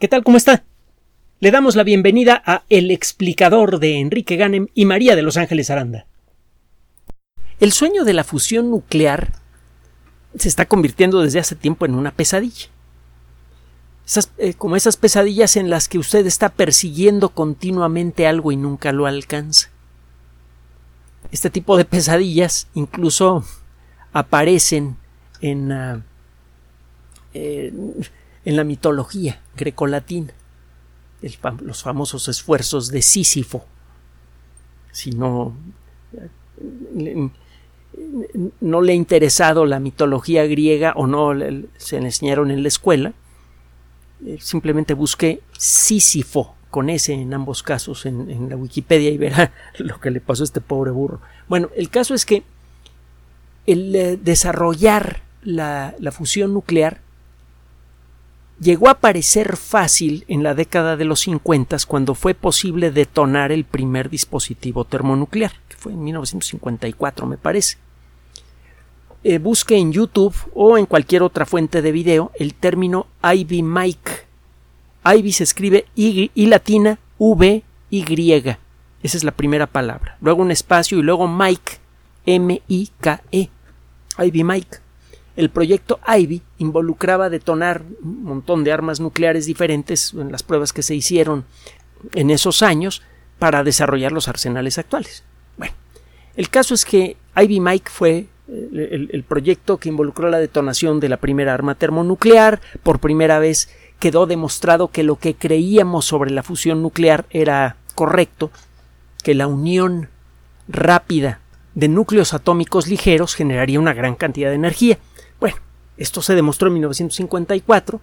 ¿Qué tal? ¿Cómo está? Le damos la bienvenida a El explicador de Enrique Ganem y María de Los Ángeles Aranda. El sueño de la fusión nuclear se está convirtiendo desde hace tiempo en una pesadilla. Eh, como esas pesadillas en las que usted está persiguiendo continuamente algo y nunca lo alcanza. Este tipo de pesadillas incluso aparecen en, ah, en la mitología grecolatina, los famosos esfuerzos de Sísifo. Si no, no le ha interesado la mitología griega o no se le enseñaron en la escuela, eh, simplemente busque Sísifo con ese en ambos casos en, la Wikipedia y verá lo que le pasó a este pobre burro. Bueno, el caso es que el eh, desarrollar la, la fusión nuclear llegó a parecer fácil en la década de los 50 cuando fue posible detonar el primer dispositivo termonuclear, que fue en 1954 me parece. Eh, busque en YouTube o en cualquier otra fuente de video el término Ivy Mike. Ivy se escribe Y, y latina V Y. Esa es la primera palabra. Luego un espacio y luego Mike E. Ivy Mike. El proyecto Ivy involucraba detonar un montón de armas nucleares diferentes en las pruebas que se hicieron en esos años para desarrollar los arsenales actuales. Bueno, el caso es que Ivy Mike fue eh, el, el, proyecto que involucró la detonación de la primera arma termonuclear. Por primera vez quedó demostrado que lo que creíamos sobre la fusión nuclear era correcto, que la unión rápida de núcleos atómicos ligeros generaría una gran cantidad de energía. Bueno, esto se demostró en 1954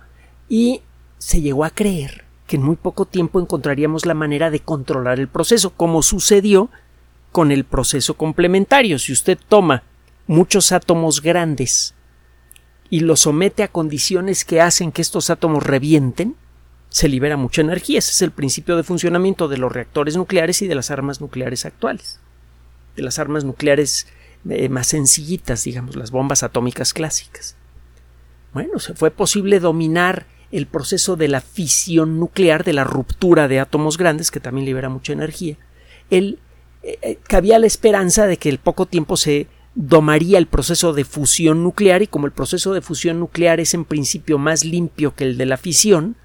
y se llegó a creer que en muy poco tiempo encontraríamos la manera de controlar el proceso, como sucedió con el proceso complementario. Si usted toma muchos átomos grandes y los somete a condiciones que hacen que estos átomos revienten, se libera mucha energía. Ese es el principio de funcionamiento de los reactores nucleares y de las armas nucleares actuales. De las armas nucleares eh, más sencillitas, digamos, las bombas atómicas clásicas. Bueno, se fue posible dominar el proceso de la fisión nuclear, de la ruptura de átomos grandes, que también libera mucha energía. El, eh, eh, cabía la esperanza de que en poco tiempo se domaría el proceso de fusión nuclear y como el proceso de fusión nuclear es en principio más limpio que el de la fisión,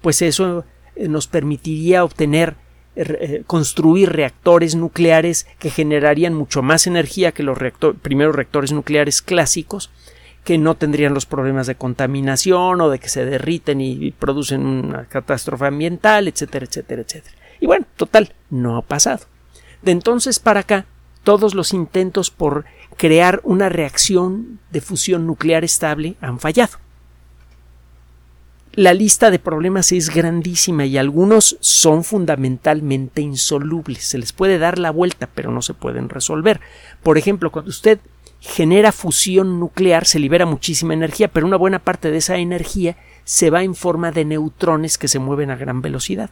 pues eso nos permitiría obtener eh, construir reactores nucleares que generarían mucho más energía que los primeros reactores nucleares clásicos, que no tendrían los problemas de contaminación o de que se derriten y producen una catástrofe ambiental, etcétera, etcétera, etcétera. Y bueno, total, no ha pasado. De entonces para acá, todos los intentos por crear una reacción de fusión nuclear estable han fallado la lista de problemas es grandísima y algunos son fundamentalmente insolubles. Se les puede dar la vuelta, pero no se pueden resolver. Por ejemplo, cuando usted genera fusión nuclear, se libera muchísima energía, pero una buena parte de esa energía se va en forma de neutrones que se mueven a gran velocidad.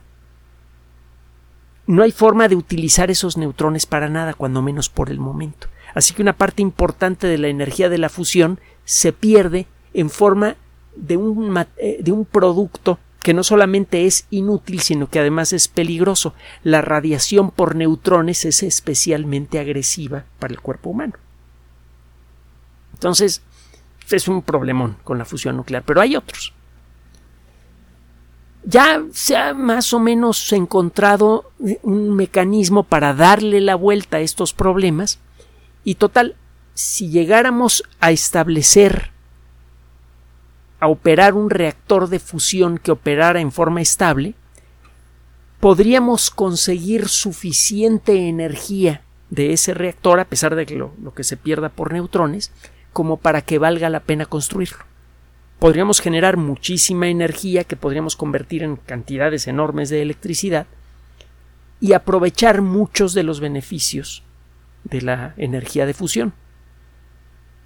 No hay forma de utilizar esos neutrones para nada, cuando menos por el momento. Así que una parte importante de la energía de la fusión se pierde en forma de un, eh, de un producto que no solamente es inútil, sino que además es peligroso. La radiación por neutrones es especialmente agresiva para el cuerpo humano. Entonces, es un problemón con la fusión nuclear, pero hay otros. Ya se ha más o menos encontrado un mecanismo para darle la vuelta a estos problemas y total, si llegáramos a establecer a operar un reactor de fusión que operara en forma estable, podríamos conseguir suficiente energía de ese reactor, a pesar de lo, lo, que se pierda por neutrones, como para que valga la pena construirlo. Podríamos generar muchísima energía que podríamos convertir en cantidades enormes de electricidad y aprovechar muchos de los beneficios de la energía de fusión.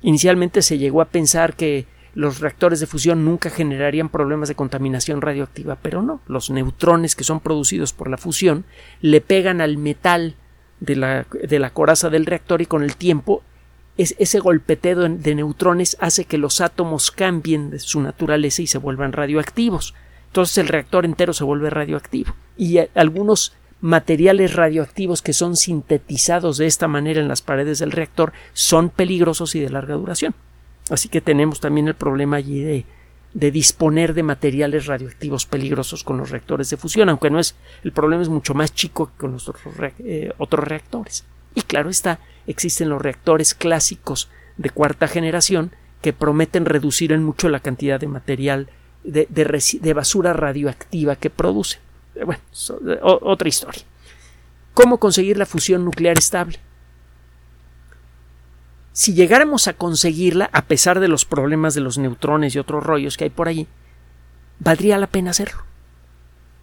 Inicialmente se llegó a pensar que los reactores de fusión nunca generarían problemas de contaminación radioactiva, pero no, los neutrones que son producidos por la fusión le pegan al metal de la, de la coraza del reactor y con el tiempo es, ese golpeteo de neutrones hace que los átomos cambien de su naturaleza y se vuelvan radioactivos, entonces el reactor entero se vuelve radioactivo. Y algunos materiales radioactivos que son sintetizados de esta manera en las paredes del reactor son peligrosos y de larga duración. Así que tenemos también el problema allí de, disponer de materiales radioactivos peligrosos con los reactores de fusión, aunque no es el problema es mucho más chico que con los otros, eh, otros reactores. Y claro está, existen los reactores clásicos de cuarta generación que prometen reducir en mucho la cantidad de material de, basura radioactiva que producen. Eh, bueno, otra historia. ¿Cómo conseguir la fusión nuclear estable? Si llegáramos a conseguirla, a pesar de los problemas de los neutrones y otros rollos que hay por allí, valdría la pena hacerlo.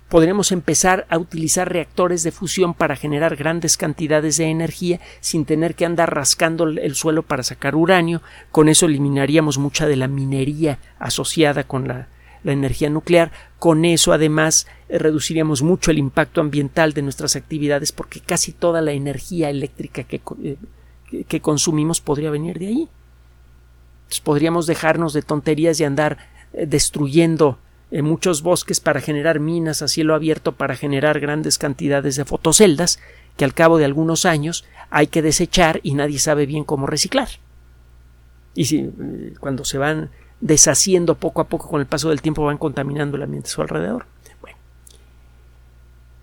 Podríamos empezar a utilizar reactores de fusión para generar grandes cantidades de energía sin tener que andar rascando el suelo para sacar uranio. Con eso eliminaríamos mucha de la minería asociada con la, energía nuclear. Con eso, además, reduciríamos mucho el impacto ambiental de nuestras actividades porque casi toda la energía eléctrica que eh, que consumimos podría venir de ahí. podríamos dejarnos de tonterías y andar eh, destruyendo eh, muchos bosques para generar minas a cielo abierto para generar grandes cantidades de fotoceldas que al cabo de algunos años hay que desechar y nadie sabe bien cómo reciclar. Y si eh, cuando se van deshaciendo poco a poco con el paso del tiempo van contaminando el ambiente a su alrededor.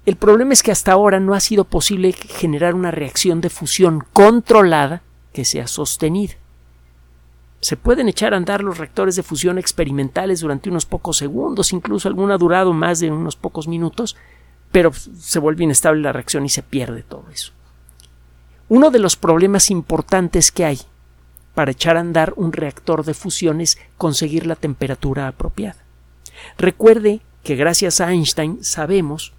El problema es que hasta ahora no ha sido posible generar una reacción de fusión controlada que sea sostenida. Se pueden echar a andar los reactores de fusión experimentales durante unos pocos segundos, incluso alguno ha durado más de unos pocos minutos, pero se vuelve inestable la reacción y se pierde todo eso. Uno de los problemas importantes que hay para echar a andar un reactor de fusión es conseguir la temperatura apropiada. Recuerde que gracias a Einstein sabemos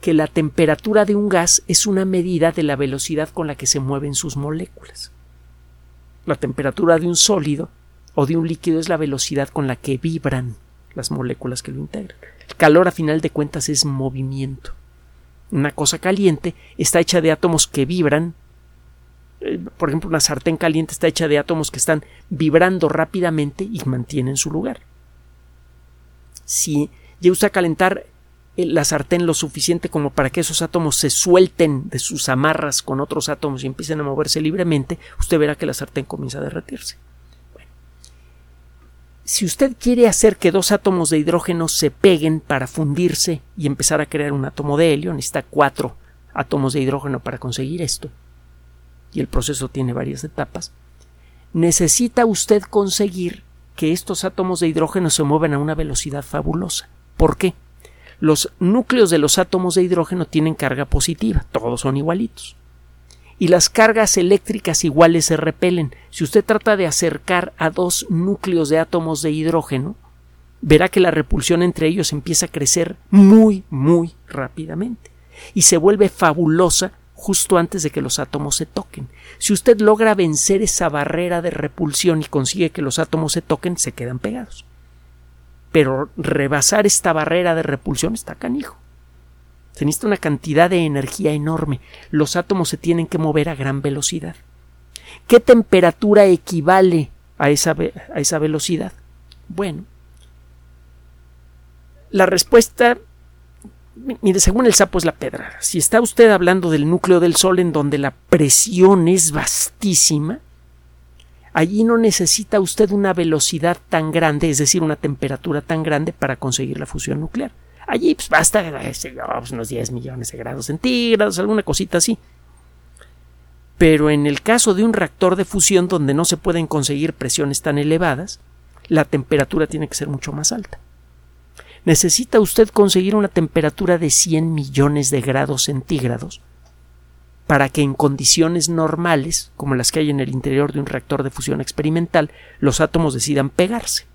que la temperatura de un gas es una medida de la velocidad con la que se mueven sus moléculas. La temperatura de un sólido o de un líquido es la velocidad con la que vibran las moléculas que lo integran. El calor a final de cuentas es movimiento. Una cosa caliente está hecha de átomos que vibran. Eh, por ejemplo, una sartén caliente está hecha de átomos que están vibrando rápidamente y mantienen su lugar. Si ya a calentar la sartén lo suficiente como para que esos átomos se suelten de sus amarras con otros átomos y empiecen a moverse libremente, usted verá que la sartén comienza a derretirse. si usted quiere hacer que dos átomos de hidrógeno se peguen para fundirse y empezar a crear un átomo de helio, necesita cuatro átomos de hidrógeno para conseguir esto, y el proceso tiene varias etapas, necesita usted conseguir que estos átomos de hidrógeno se muevan a una velocidad fabulosa. ¿Por qué? Los núcleos de los átomos de hidrógeno tienen carga positiva, todos son igualitos. Y las cargas eléctricas iguales se repelen. Si usted trata de acercar a dos núcleos de átomos de hidrógeno, verá que la repulsión entre ellos empieza a crecer muy, muy rápidamente y se vuelve fabulosa justo antes de que los átomos se toquen. Si usted logra vencer esa barrera de repulsión y consigue que los átomos se toquen, se quedan pegados pero rebasar esta barrera de repulsión está canijo. Se necesita una cantidad de energía enorme. Los átomos se tienen que mover a gran velocidad. ¿Qué temperatura equivale a esa, a esa velocidad? Bueno, la respuesta, mire, según el sapo es la pedra. Si está usted hablando del núcleo del Sol en donde la presión es vastísima, Allí no necesita usted una velocidad tan grande, es decir, una temperatura tan grande para conseguir la fusión nuclear. Allí pues, basta pues, unos 10 millones de grados centígrados, alguna cosita así. Pero en el caso de un reactor de fusión donde no se pueden conseguir presiones tan elevadas, la temperatura tiene que ser mucho más alta. Necesita usted conseguir una temperatura de 100 millones de grados centígrados para que en condiciones normales, como las que hay en el interior de un reactor de fusión experimental, los átomos decidan pegarse.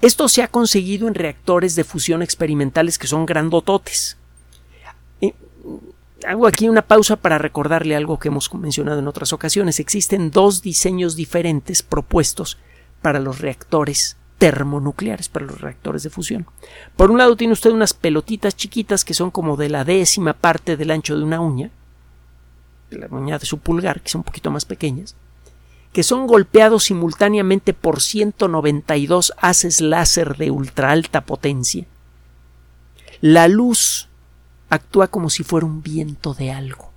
Esto se ha conseguido en reactores de fusión experimentales que son grandototes. hago aquí una pausa para recordarle algo que hemos mencionado en otras ocasiones. Existen dos diseños diferentes propuestos para los reactores termonucleares para los reactores de fusión. Por un lado tiene usted unas pelotitas chiquitas que son como de la décima parte del ancho de una uña, de la uña de su pulgar, que son un poquito más pequeñas, que son golpeados simultáneamente por 192 haces láser de ultra alta potencia, la luz actúa como si fuera un viento de algo.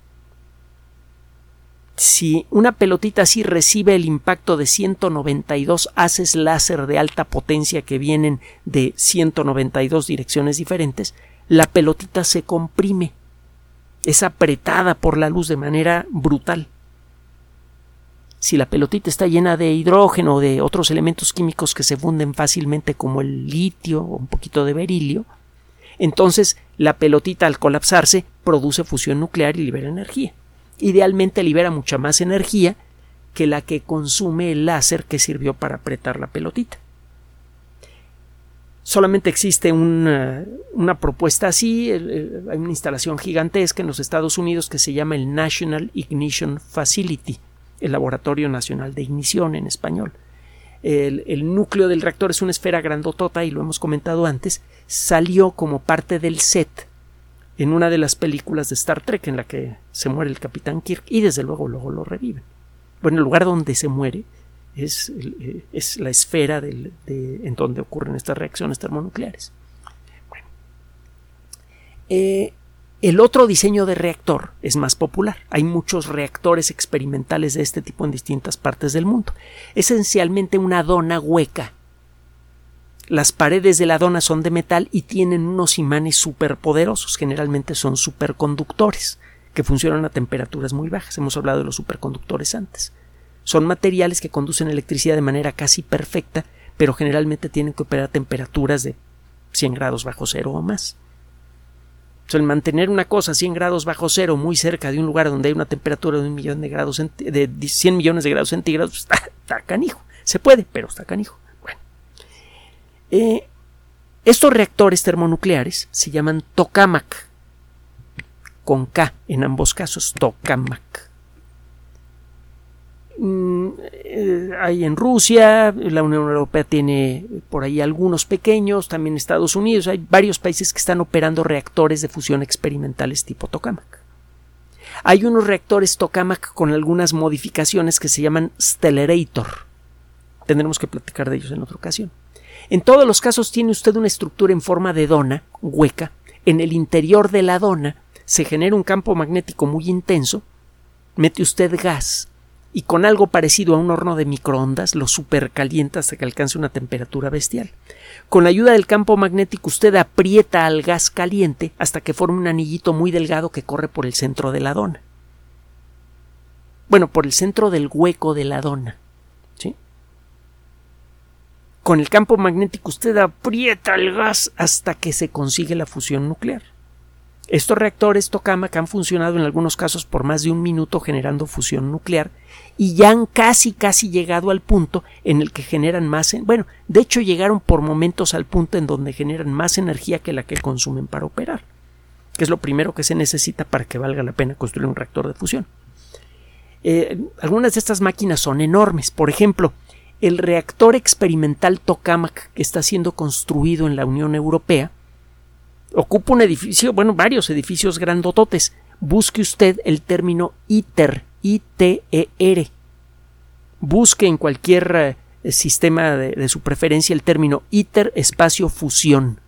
Si una pelotita así recibe el impacto de 192 haces láser de alta potencia que vienen de 192 direcciones diferentes, la pelotita se comprime. Es apretada por la luz de manera brutal. Si la pelotita está llena de hidrógeno o de otros elementos químicos que se funden fácilmente como el litio o un poquito de berilio, entonces la pelotita al colapsarse produce fusión nuclear y libera energía. Idealmente libera mucha más energía que la que consume el láser que sirvió para apretar la pelotita. Solamente existe una, propuesta así, hay una instalación gigantesca en los Estados Unidos que se llama el National Ignition Facility, el Laboratorio Nacional de Ignición en español. El, el, núcleo del reactor es una esfera grandotota y lo hemos comentado antes, salió como parte del set en una de las películas de Star Trek en la que se muere el capitán Kirk y desde luego luego lo reviven. Bueno, el lugar donde se muere es, eh, la esfera en donde ocurren estas reacciones termonucleares. Bueno. Eh, el otro diseño de reactor es más popular. Hay muchos reactores experimentales de este tipo en distintas partes del mundo. Esencialmente una dona hueca las paredes de la dona son de metal y tienen unos imanes superpoderosos, generalmente son superconductores, que funcionan a temperaturas muy bajas. Hemos hablado de los superconductores antes. Son materiales que conducen electricidad de manera casi perfecta, pero generalmente tienen que operar a temperaturas de 100 grados bajo cero o más. el mantener una cosa a 100 grados bajo cero muy cerca de un lugar donde hay una temperatura de un millón de grados de 100 millones de grados centígrados, está, está canijo. Se puede, pero está canijo. Eh, estos reactores termonucleares se llaman tokamak, con K en ambos casos, tokamak. Mm, eh, hay en Rusia, la Unión Europea tiene por ahí algunos pequeños, también Estados Unidos, hay varios países que están operando reactores de fusión experimentales tipo tokamak. Hay unos reactores tokamak con algunas modificaciones que se llaman Stellarator. Tendremos que platicar de ellos en otra ocasión. En todos los casos tiene usted una estructura en forma de dona, hueca. En el interior de la dona se genera un campo magnético muy intenso, mete usted gas y con algo parecido a un horno de microondas lo supercalienta hasta que alcance una temperatura bestial. Con la ayuda del campo magnético usted aprieta al gas caliente hasta que forma un anillito muy delgado que corre por el centro de la dona. Bueno, por el centro del hueco de la dona. Con el campo magnético usted aprieta el gas hasta que se consigue la fusión nuclear. Estos reactores tokamak han funcionado en algunos casos por más de un minuto generando fusión nuclear y ya han casi casi llegado al punto en el que generan más, bueno, de hecho llegaron por momentos al punto en donde generan más energía que la que consumen para operar, que es lo primero que se necesita para que valga la pena construir un reactor de fusión. Eh, algunas de estas máquinas son enormes, por ejemplo, el reactor experimental Tokamak que está siendo construido en la Unión Europea ocupa un edificio, bueno, varios edificios grandototes. Busque usted el término ITER, I-T-E-R. Busque en cualquier eh, sistema de, de su preferencia el término ITER espacio fusión.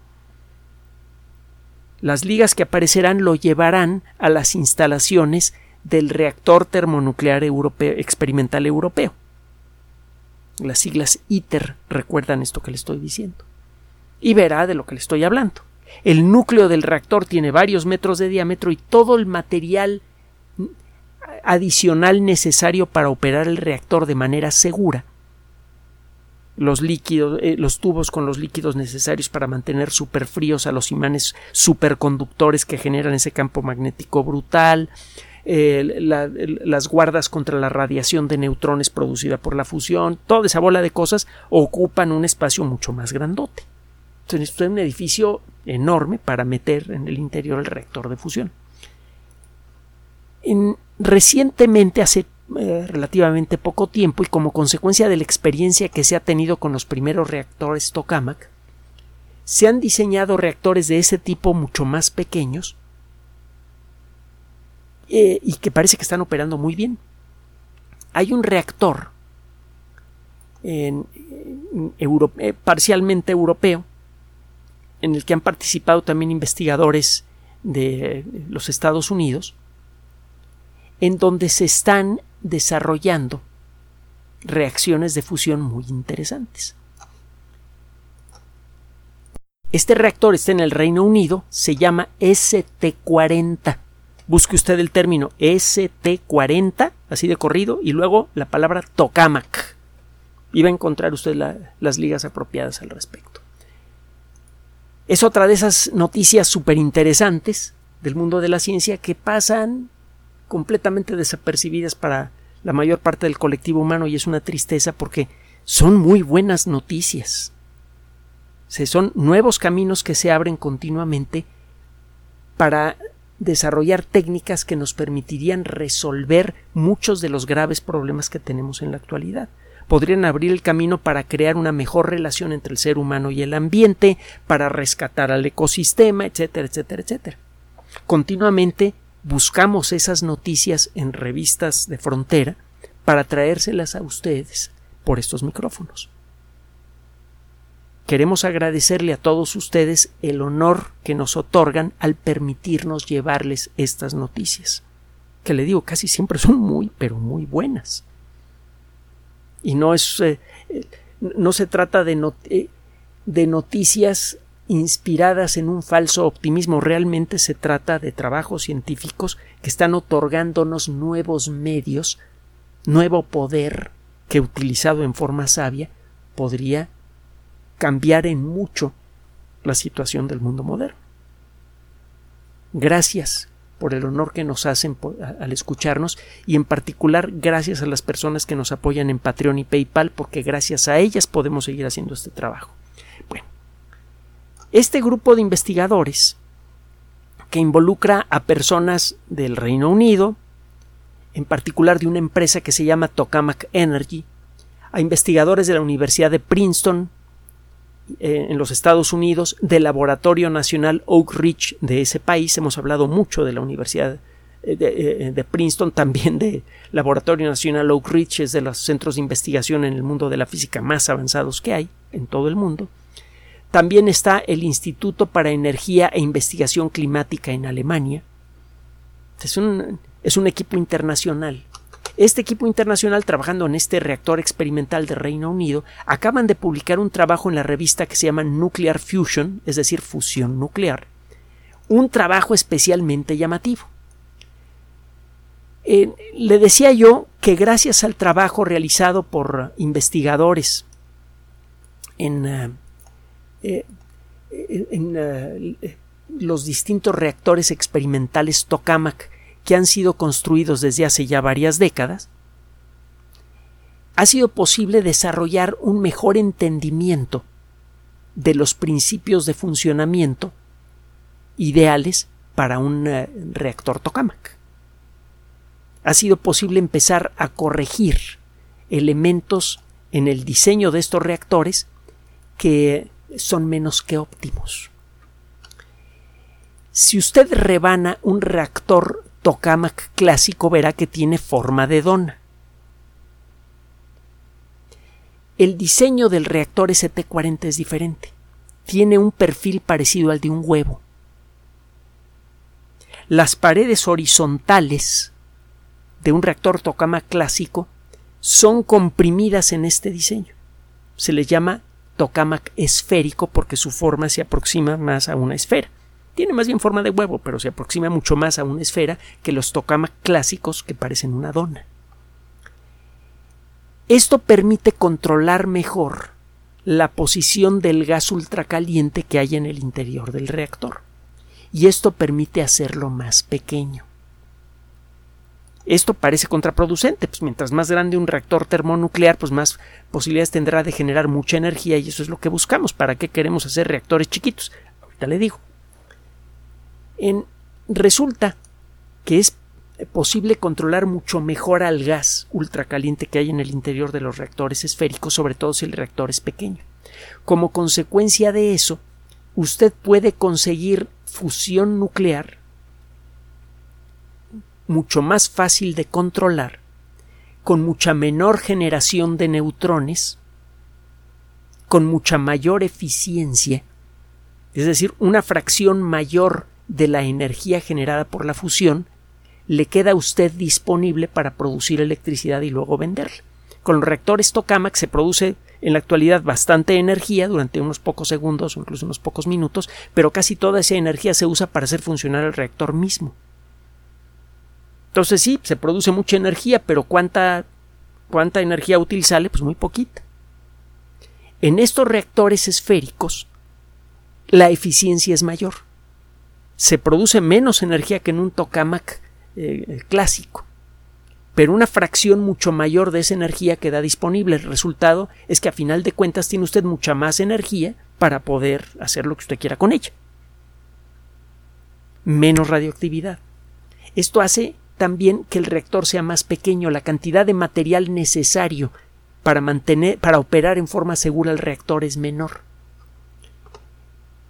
Las ligas que aparecerán lo llevarán a las instalaciones del reactor termonuclear europeo, experimental europeo. Las siglas ITER recuerdan esto que le estoy diciendo. Y verá de lo que le estoy hablando. El núcleo del reactor tiene varios metros de diámetro y todo el material adicional necesario para operar el reactor de manera segura. Los líquidos, eh, los tubos con los líquidos necesarios para mantener superfríos a los imanes superconductores que generan ese campo magnético brutal, las guardas contra la radiación de neutrones producida por la fusión, toda esa bola de cosas ocupan un espacio mucho más grandote. Entonces, esto es un edificio enorme para meter en el interior el reactor de fusión. recientemente, hace eh, relativamente poco tiempo y como consecuencia de la experiencia que se ha tenido con los primeros reactores tokamak, se han diseñado reactores de ese tipo mucho más pequeños eh, y que parece que están operando muy bien. Hay un reactor eh, parcialmente europeo, en el que han participado también investigadores de los Estados Unidos, en donde se están desarrollando reacciones de fusión muy interesantes. Este reactor está en el Reino Unido, se llama ST40. Busque usted el término ST40, así de corrido, y luego la palabra tokamak. Y va a encontrar usted las ligas apropiadas al respecto. Es otra de esas noticias súper interesantes del mundo de la ciencia que pasan completamente desapercibidas para la mayor parte del colectivo humano y es una tristeza porque son muy buenas noticias. Se son nuevos caminos que se abren continuamente para desarrollar técnicas que nos permitirían resolver muchos de los graves problemas que tenemos en la actualidad. Podrían abrir el camino para crear una mejor relación entre el ser humano y el ambiente, para rescatar al ecosistema, etcétera, etcétera, etcétera. Continuamente buscamos esas noticias en revistas de frontera para traérselas a ustedes por estos micrófonos. Queremos agradecerle a todos ustedes el honor que nos otorgan al permitirnos llevarles estas noticias, que le digo casi siempre son muy, pero muy buenas. Y no es, eh, no se trata de, eh, de noticias inspiradas en un falso optimismo. Realmente se trata de trabajos científicos que están otorgándonos nuevos medios, nuevo poder que utilizado en forma sabia podría cambiar en mucho la situación del mundo moderno. Gracias por el honor que nos hacen al escucharnos y en particular gracias a las personas que nos apoyan en Patreon y PayPal porque gracias a ellas podemos seguir haciendo este trabajo. Bueno, este grupo de investigadores que involucra a personas del Reino Unido, en particular de una empresa que se llama Tokamak Energy, a investigadores de la Universidad de Princeton, eh, en los Estados Unidos, del Laboratorio Nacional Oak Ridge de ese país. Hemos hablado mucho de la Universidad eh, de, eh, de, Princeton, también del Laboratorio Nacional Oak Ridge, es de los centros de investigación en el mundo de la física más avanzados que hay en todo el mundo. También está el Instituto para Energía e Investigación Climática en Alemania. Es un, es un equipo internacional. Este equipo internacional trabajando en este reactor experimental de Reino Unido acaban de publicar un trabajo en la revista que se llama Nuclear Fusion, es decir, fusión nuclear. Un trabajo especialmente llamativo. Eh, le decía yo que gracias al trabajo realizado por investigadores en eh, eh, los distintos reactores experimentales tokamak que han sido construidos desde hace ya varias décadas, ha sido posible desarrollar un mejor entendimiento de los principios de funcionamiento ideales para un eh, reactor tokamak. Ha sido posible empezar a corregir elementos en el diseño de estos reactores que son menos que óptimos. Si usted rebana un reactor tokamak clásico, verá que tiene forma de dona. El diseño del reactor ST-40 es diferente. Tiene un perfil parecido al de un huevo. Las paredes horizontales de un reactor tokamak clásico son comprimidas en este diseño. Se le llama tokamak esférico porque su forma se aproxima más a una esfera. Tiene más bien forma de huevo, pero se aproxima mucho más a una esfera que los tokamak clásicos que parecen una dona. Esto permite controlar mejor la posición del gas ultracaliente que hay en el interior del reactor, y esto permite hacerlo más pequeño. Esto parece contraproducente, pues mientras más grande un reactor termonuclear, pues más posibilidades tendrá de generar mucha energía y eso es lo que buscamos. ¿Para qué queremos hacer reactores chiquitos? Ahorita le digo. Resulta que es posible controlar mucho mejor al gas ultracaliente que hay en el interior de los reactores esféricos, sobre todo si el reactor es pequeño. Como consecuencia de eso, usted puede conseguir fusión nuclear mucho más fácil de controlar, con mucha menor generación de neutrones con mucha mayor eficiencia, es decir, una fracción mayor de la energía generada por la fusión, le queda a usted disponible para producir electricidad y luego venderla. Con los reactores tokamak se produce en la actualidad bastante energía durante unos pocos segundos o incluso unos pocos minutos, pero casi toda esa energía se usa para hacer funcionar el reactor mismo. Entonces sí, se produce mucha energía, pero ¿cuánta, cuánta energía útil sale? Pues muy poquita. En estos reactores esféricos, la eficiencia es mayor. Se produce menos energía que en un tokamak eh, clásico pero una fracción mucho mayor de esa energía queda disponible. El resultado es que a final de cuentas tiene usted mucha más energía para poder hacer lo que usted quiera con ella. Menos radioactividad. Esto hace también que el reactor sea más pequeño, la cantidad de material necesario para mantener, para operar en forma segura el reactor es menor.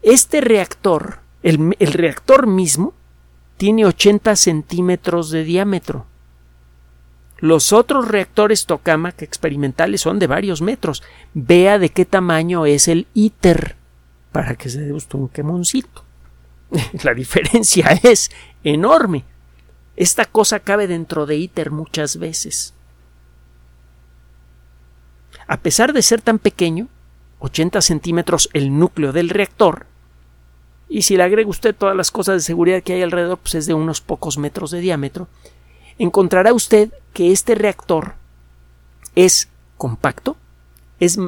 Este reactor, el, reactor mismo, tiene 80 centímetros de diámetro los otros reactores tokamak experimentales son de varios metros. Vea de qué tamaño es el ITER para que se dé un quemoncito. La diferencia es enorme. Esta cosa cabe dentro de ITER muchas veces. A pesar de ser tan pequeño, 80 centímetros el núcleo del reactor, y si le agrega usted todas las cosas de seguridad que hay alrededor, pues es de unos pocos metros de diámetro, encontrará usted que este reactor es compacto, es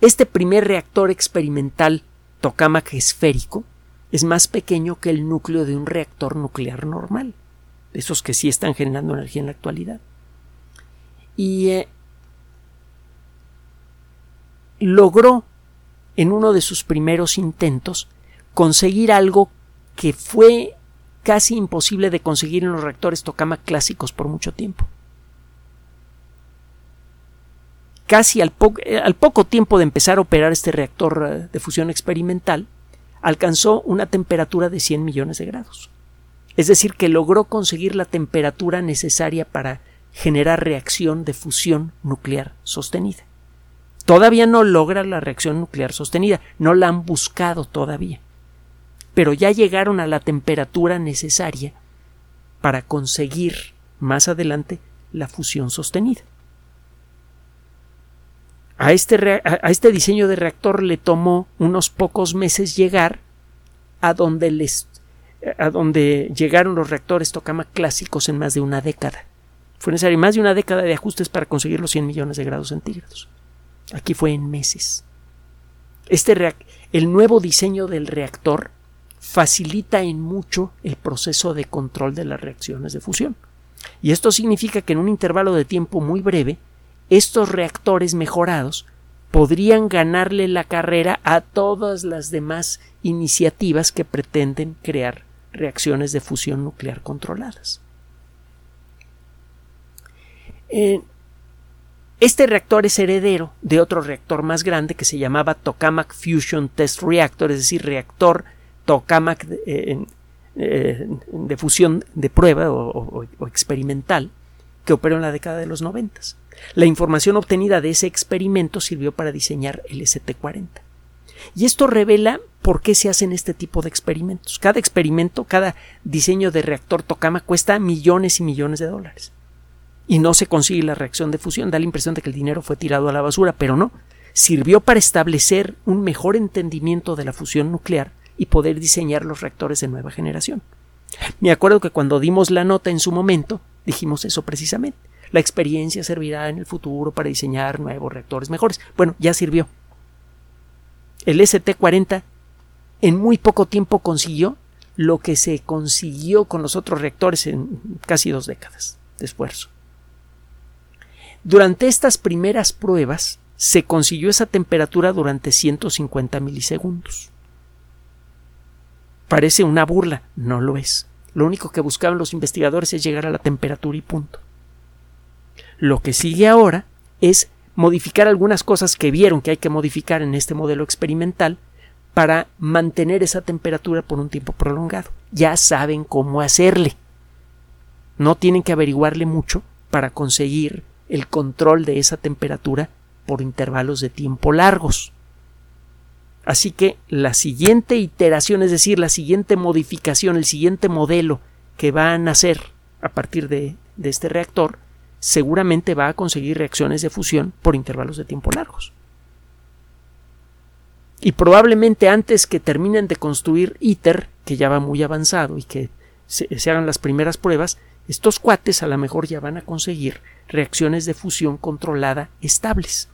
este primer reactor experimental tokamak esférico es más pequeño que el núcleo de un reactor nuclear normal, esos que sí están generando energía en la actualidad. Y eh, logró en uno de sus primeros intentos conseguir algo que fue casi imposible de conseguir en los reactores tokamak clásicos por mucho tiempo. Casi al, eh, al, poco tiempo de empezar a operar este reactor eh, de fusión experimental, alcanzó una temperatura de 100 millones de grados. Es decir, que logró conseguir la temperatura necesaria para generar reacción de fusión nuclear sostenida. Todavía no logra la reacción nuclear sostenida, no la han buscado todavía pero ya llegaron a la temperatura necesaria para conseguir más adelante la fusión sostenida. A este, a este, diseño de reactor le tomó unos pocos meses llegar a donde, les, a donde llegaron los reactores tokamak clásicos en más de una década. Fue necesario más de una década de ajustes para conseguir los 100 millones de grados centígrados. Aquí fue en meses. Este el nuevo diseño del reactor facilita en mucho el proceso de control de las reacciones de fusión. Y esto significa que en un intervalo de tiempo muy breve, estos reactores mejorados podrían ganarle la carrera a todas las demás iniciativas que pretenden crear reacciones de fusión nuclear controladas. Eh, este reactor es heredero de otro reactor más grande que se llamaba Tokamak Fusion Test Reactor, es decir, reactor tokamak de, eh, de fusión de prueba o, experimental que operó en la década de los noventas. La información obtenida de ese experimento sirvió para diseñar el ST-40. Y esto revela por qué se hacen este tipo de experimentos. Cada experimento, cada diseño de reactor tokamak cuesta millones y millones de dólares. Y no se consigue la reacción de fusión. Da la impresión de que el dinero fue tirado a la basura, pero no. Sirvió para establecer un mejor entendimiento de la fusión nuclear y poder diseñar los reactores de nueva generación. Me acuerdo que cuando dimos la nota en su momento, dijimos eso precisamente. La experiencia servirá en el futuro para diseñar nuevos reactores mejores. Bueno, ya sirvió. El ST-40 en muy poco tiempo consiguió lo que se consiguió con los otros reactores en casi dos décadas de esfuerzo. Durante estas primeras pruebas se consiguió esa temperatura durante 150 milisegundos. Parece una burla, no lo es. Lo único que buscaban los investigadores es llegar a la temperatura y punto. Lo que sigue ahora es modificar algunas cosas que vieron que hay que modificar en este modelo experimental para mantener esa temperatura por un tiempo prolongado. Ya saben cómo hacerle. No tienen que averiguarle mucho para conseguir el control de esa temperatura por intervalos de tiempo largos. Así que la siguiente iteración, es decir, la siguiente modificación, el siguiente modelo que va a nacer a partir de, este reactor, seguramente va a conseguir reacciones de fusión por intervalos de tiempo largos. Y probablemente antes que terminen de construir ITER, que ya va muy avanzado y que se, hagan las primeras pruebas, estos cuates a lo mejor ya van a conseguir reacciones de fusión controlada estables.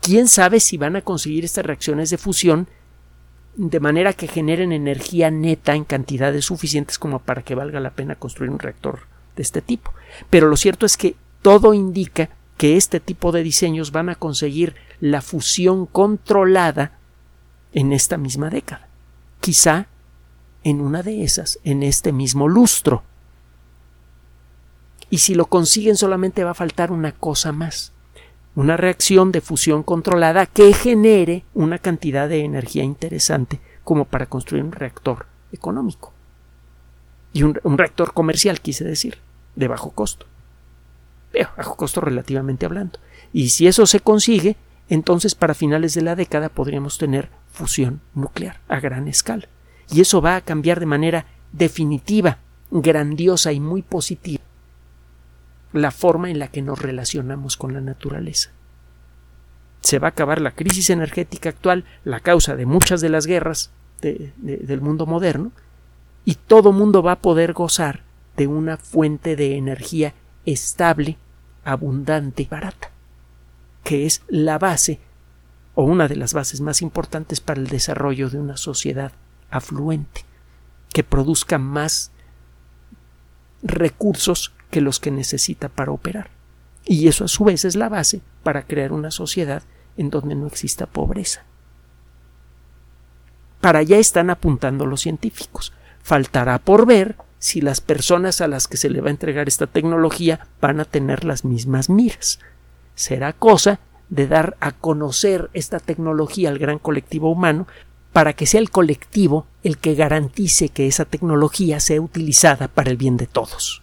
¿Quién sabe si van a conseguir estas reacciones de fusión de manera que generen energía neta en cantidades suficientes como para que valga la pena construir un reactor de este tipo? Pero lo cierto es que todo indica que este tipo de diseños van a conseguir la fusión controlada en esta misma década. Quizá en una de esas, en este mismo lustro. Y si lo consiguen solamente va a faltar una cosa más, una reacción de fusión controlada que genere una cantidad de energía interesante como para construir un reactor económico. Y un, reactor comercial, quise decir, de bajo costo. Pero bajo costo relativamente hablando. Y si eso se consigue, entonces para finales de la década podríamos tener fusión nuclear a gran escala. Y eso va a cambiar de manera definitiva, grandiosa y muy positiva la forma en la que nos relacionamos con la naturaleza. Se va a acabar la crisis energética actual, la causa de muchas de las guerras del mundo moderno, y todo mundo va a poder gozar de una fuente de energía estable, abundante y barata, que es la base o una de las bases más importantes para el desarrollo de una sociedad afluente, que produzca más recursos que los que necesita para operar. Y eso a su vez es la base para crear una sociedad en donde no exista pobreza. Para allá están apuntando los científicos. Faltará por ver si las personas a las que se le va a entregar esta tecnología van a tener las mismas miras. Será cosa de dar a conocer esta tecnología al gran colectivo humano para que sea el colectivo el que garantice que esa tecnología sea utilizada para el bien de todos.